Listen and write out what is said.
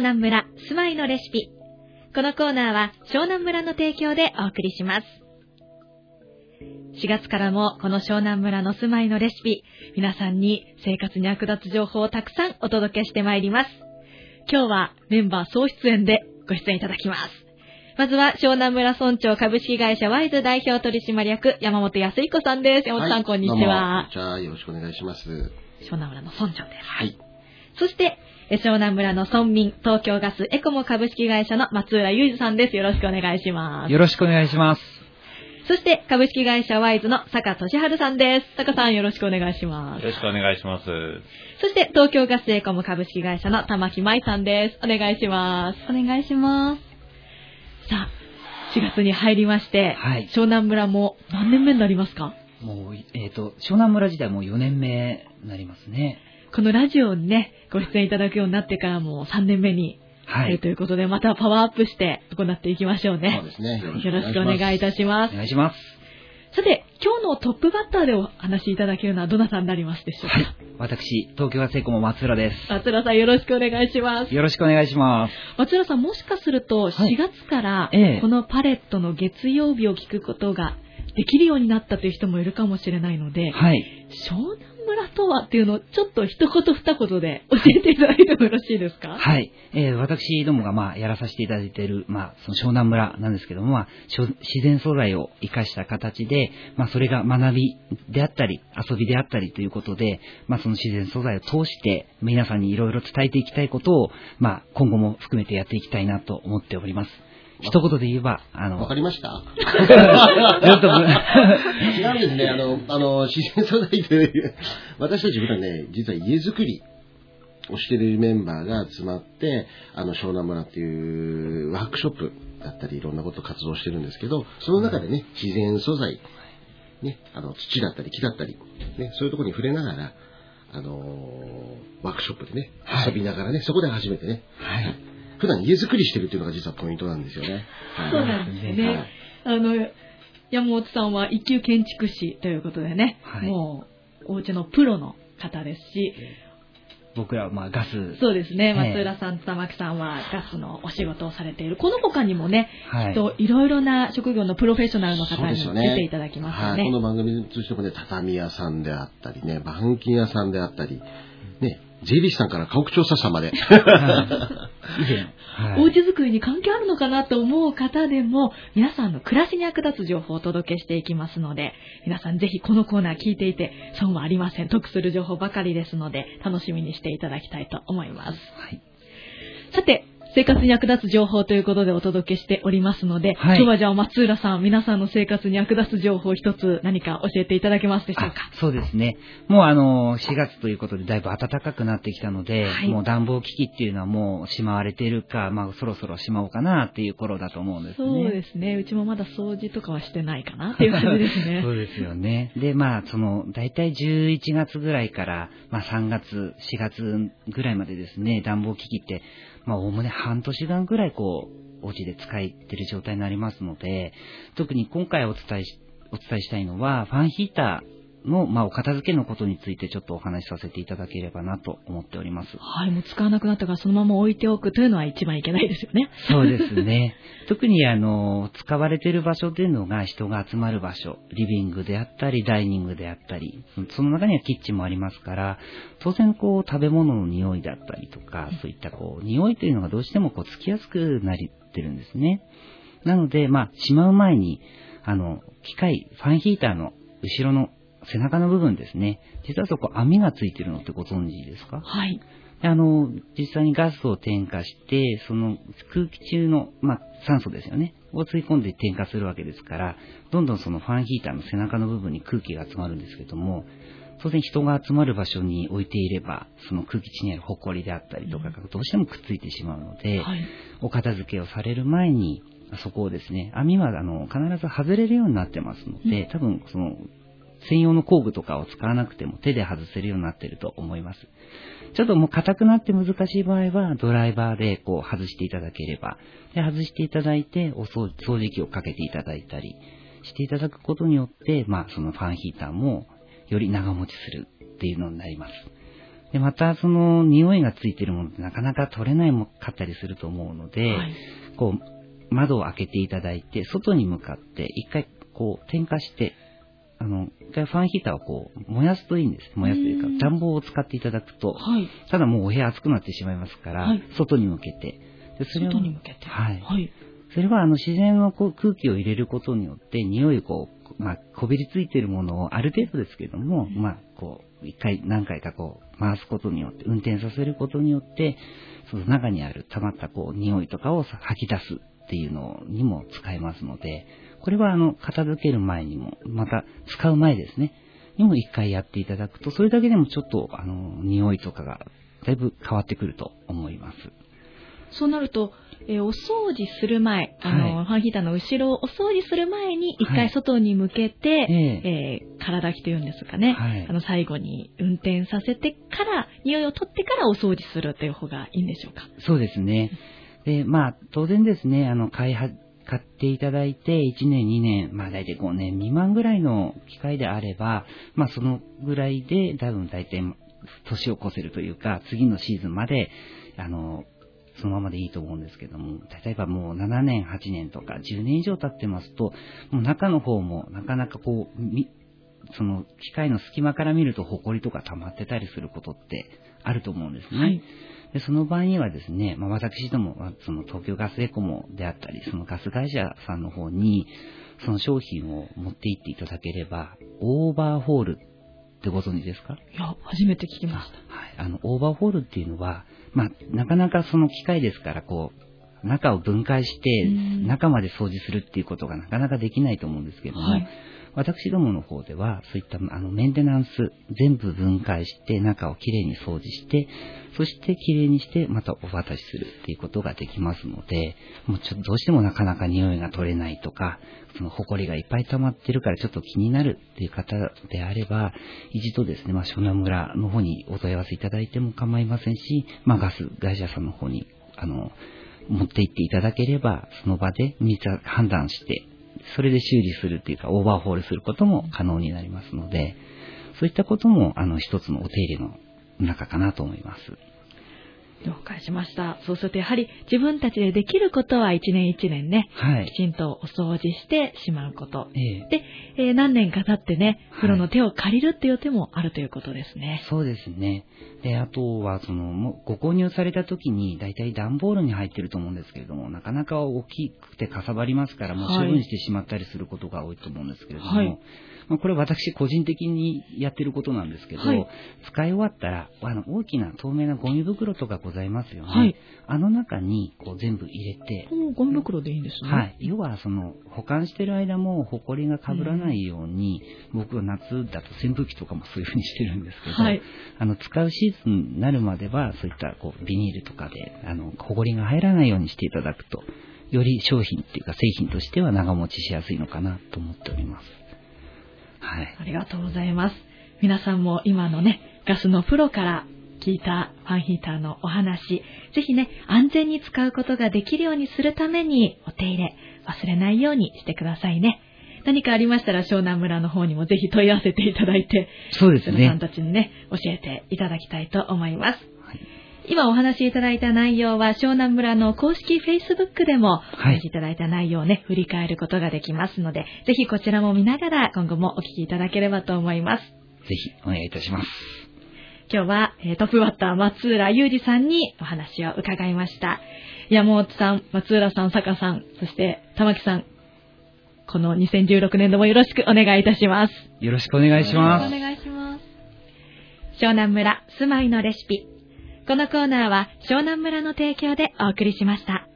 湘南村住まいのレシピ。このコーナーは湘南村の提供でお送りします。4月からもこの湘南村の住まいのレシピ、皆さんに生活に役立つ情報をたくさんお届けしてまいります。今日はメンバー総出演でご出演いただきます。まずは、湘南村村長株式会社ワイズ代表取締役、山本康彦さんです。山本さん、はい、こんにちは。じゃあ、よろしくお願いします。湘南村の村長です。はい。そして、湘南村の村民、東京ガスエコモ株式会社の松浦雄二さんです。よろしくお願いします。よろしくお願いします。そして、株式会社ワイズの坂俊春さんです。坂さん、よろしくお願いします。よろしくお願いします。そして、東京ガスエコム株式会社の玉木舞さんです。お願いします。お願いします。さあ、4月に入りまして、はい、湘南村も何年目になりますか？もう、えっ、ー、と、湘南村自体も4年目になりますね。このラジオにね、ご出演いただくようになってからもう3年目にはい。ということで、またパワーアップして行っていきましょうね。そうですね。よろしくお願いいたします。お願いします。さて、今日のトップバッターでお話しいただけるのはどなたになりますでしょうか、はい、私、東京ガスエコも松浦です。松浦さんよろしくお願いします。よろしくお願いします。松浦さん、もしかすると4月から、このパレットの月曜日を聞くことができるようになったという人もいるかもしれないので、はい、湘南村とはっていうのをちょっと一言二言で教えていただいてもよろしいですか？はい。えー、私どもがまあやらさせていただいている、まあその湘南村なんですけども、まあ自然素材を生かした形で、まあそれが学びであったり、遊びであったりということで、まあその自然素材を通して皆さんにいろいろ伝えていきたいことを、まあ今後も含めてやっていきたいなと思っております。一言で言えば、あの。わかりました？ちょっと、違うんですね。あの、あの、自然素材という、私たち普段ね、実は家づくりをしてるメンバーが集まって、あの、湘南村っていうワークショップだったり、いろんなこと活動してるんですけど、その中でね、自然素材、ね、あの、土だったり木だったり、ね、そういうところに触れながら、あのー、ワークショップでね、遊びながらね、はい、そこで初めてね、はい、普段家づくりしてるっていうのが実はポイントなんですよね。そうなんですね。はい、あの、山本さんは一級建築士ということでね、はい、もう、お家のプロの方ですし、僕らはまあガス。そうですね。松浦さんと玉木さんはガスのお仕事をされている。この他にもね、はい、きっといろいろな職業のプロフェッショナルの方に出ていただきますよね。はい、この番組としてもね、畳屋さんであったりね、板金屋さんであったり、ね、税理士さんから家屋調査者まで。お家づくりに関係あるのかなと思う方でも、皆さんの暮らしに役立つ情報をお届けしていきますので、皆さんぜひこのコーナー聞いていて損はありません。得する情報ばかりですので、楽しみにしていただきたいと思います。はい、さて、生活に役立つ情報ということでお届けしておりますので、はい、今日はじゃあ松浦さん、皆さんの生活に役立つ情報一つ何か教えていただけますでしょうか？そうですね。もうあの、4月ということでだいぶ暖かくなってきたので、はい、もう暖房機器っていうのはもうしまわれているか、まあそろそろしまおうかなっていう頃だと思うんですね。そうですね。うちもまだ掃除とかはしてないかなっていう感じですね。そうですよね。で、まあその、大体11月ぐらいから、まあ3月、4月ぐらいまでですね、暖房機器ってまあ、おおむね半年間ぐらいこう、お家で使ってる状態になりますので、特に今回お伝えし、お伝えしたいのは、ファンヒーター、の、まあ、お片付けのことについてちょっとお話しさせていただければなと思っております。はい、もう使わなくなったからそのまま置いておくというのは一番いけないですよね。そうですね。特にあの、使われている場所というのが人が集まる場所、リビングであったり、ダイニングであったり、その中にはキッチンもありますから、当然こう、食べ物の匂いだったりとか、そういったこう、匂いというのがどうしてもこう、つきやすくなってるんですね。なので、まあ、しまう前に、あの、機械、ファンヒーターの後ろの背中の部分ですね。実はそこ網がついてるのってご存知ですか？はい。あの、実際にガスを点火して、その空気中の、まあ、酸素ですよね。を吸い込んで点火するわけですから、どんどんそのファンヒーターの背中の部分に空気が集まるんですけども、当然人が集まる場所に置いていれば、その空気中にある埃であったりとかがどうしてもくっついてしまうので、はい、お片付けをされる前に、そこをですね、網はあの必ず外れるようになってますので、多分その専用の工具とかを使わなくても手で外せるようになっていると思います。ちょっともう硬くなって難しい場合は、ドライバーでこう外していただければ、で外していただいて、お掃除機をかけていただいたりしていただくことによって、まあそのファンヒーターもより長持ちするっていうのになります。で、またその匂いがついてるものってなかなか取れないもかったりすると思うので、はいこう、窓を開けていただいて、外に向かって一回こう点火して、あの、一回ファンヒーターをこう燃やすといいんです。燃やすというかうん、暖房を使っていただくと、はい。ただもうお部屋暑くなってしまいますから、はい外に向けて。でそれを外に向けて。はいはい。それはあの自然のこう空気を入れることによって匂いをこう、まあ、こびりついているものをある程度ですけども、まあ、こう、一回何回かこう回すことによって、運転させることによって、その中にある溜まったこう匂いとかを吐き出すっていうのにも使えますので、これはあの片付ける前にも、また使う前ですね、にも一回やっていただくと、それだけでもちょっとあの匂いとかがだいぶ変わってくると思います。そうなると、えーお掃除する前、あの、はいファンヒーターの後ろをお掃除する前に、一回はい外に向けて、えええー空炊きというんですかね、はいあの、最後に運転させてから、匂いを取ってからお掃除するという方がいいんでしょうか？そうですね。で、まあ、当然ですね、あの、買い、買っていただいて、1年、2年、まあ、大体5年未満ぐらいの機械であれば、まあ、そのぐらいで、多分大体、年を越せるというか、次のシーズンまで、あの、そのままでいいと思うんですけども、例えばもう7年、8年とか10年以上経ってますと、もう中の方もなかなかこう、その機械の隙間から見ると埃とか溜まってたりすることってあると思うんですね。はいでその場合にはですね、まあ、私ども、まあその東京ガスエコモであったり、そのガス会社さんの方に、その商品を持って行っていただければ、オーバーホールってご存知ですか？いや、初めて聞きました。はい。あの、オーバーホールっていうのは、まあ、なかなかその機械ですから、こう、中を分解してうん、中まで掃除するっていうことがなかなかできないと思うんですけども、はい私どもの方では、そういったあのメンテナンス、全部分解して、中をきれいに掃除して、そしてきれいにして、またお渡しするっていうことができますので、もうちょっとどうしてもなかなか匂いが取れないとか、その埃がいっぱい溜まってるからちょっと気になるっていう方であれば、一度ですね、まあ、湘南村の方にお問い合わせいただいても構いませんし、まあ、ガス会社さんの方に、あの、持って行っていただければ、その場で判断して、それで修理するっていうか、オーバーホールすることも可能になりますので、そういったことも、あの、一つのお手入れの中かなと思います。了解しました。そうするとやはり自分たちでできることは一年一年ね、はい。きちんとお掃除してしまうこと。ええで、えー何年か経ってね、はいプロの手を借りるっていう手もあるということですね。そうですね。で、あとは、その、ご購入された時に、大体段ボールに入ってると思うんですけれども、なかなか大きくてかさばりますから、もうはい処分してしまったりすることが多いと思うんですけれども、はいまあ、これ私個人的にやってることなんですけど、はい使い終わったら、あの、大きな透明なゴミ袋とかございますよね。はいあの中に、こう全部入れて、このゴミ袋でいいんですね。はい。要は、その、保管してる間も、埃が被らないように、僕は夏だと扇風機とかもそういう風にしてるんですけど、はいあの、使うシーズンになるまでは、そういった、こう、ビニールとかで、あの、埃が入らないようにしていただくと、より商品っていうか製品としては長持ちしやすいのかなと思っております。はい。ありがとうございます。皆さんも今のね、ガスのプロから聞いたファンヒーターのお話、ぜひね、安全に使うことができるようにするためにお手入れ忘れないようにしてくださいね。何かありましたら湘南村の方にもぜひ問い合わせていただいて、そうですね皆さん。たちにね、教えていただきたいと思います。はい今お話しいただいた内容は湘南村の公式 Facebook でもおい話しいただいた内容をね、振り返ることができますので、ぜひこちらも見ながら今後もお聞きいただければと思います。ぜひ、お願いいたします。今日は、えートップバッター松浦裕二さんにお話を伺いました。山本さん、松浦さん、坂さん、そして玉木さん、この2016年度もよろしくお願いいたします。よろしくお願いします。お願いします。湘南村住まいのレシピ。このコーナーは湘南村の提供でお送りしました。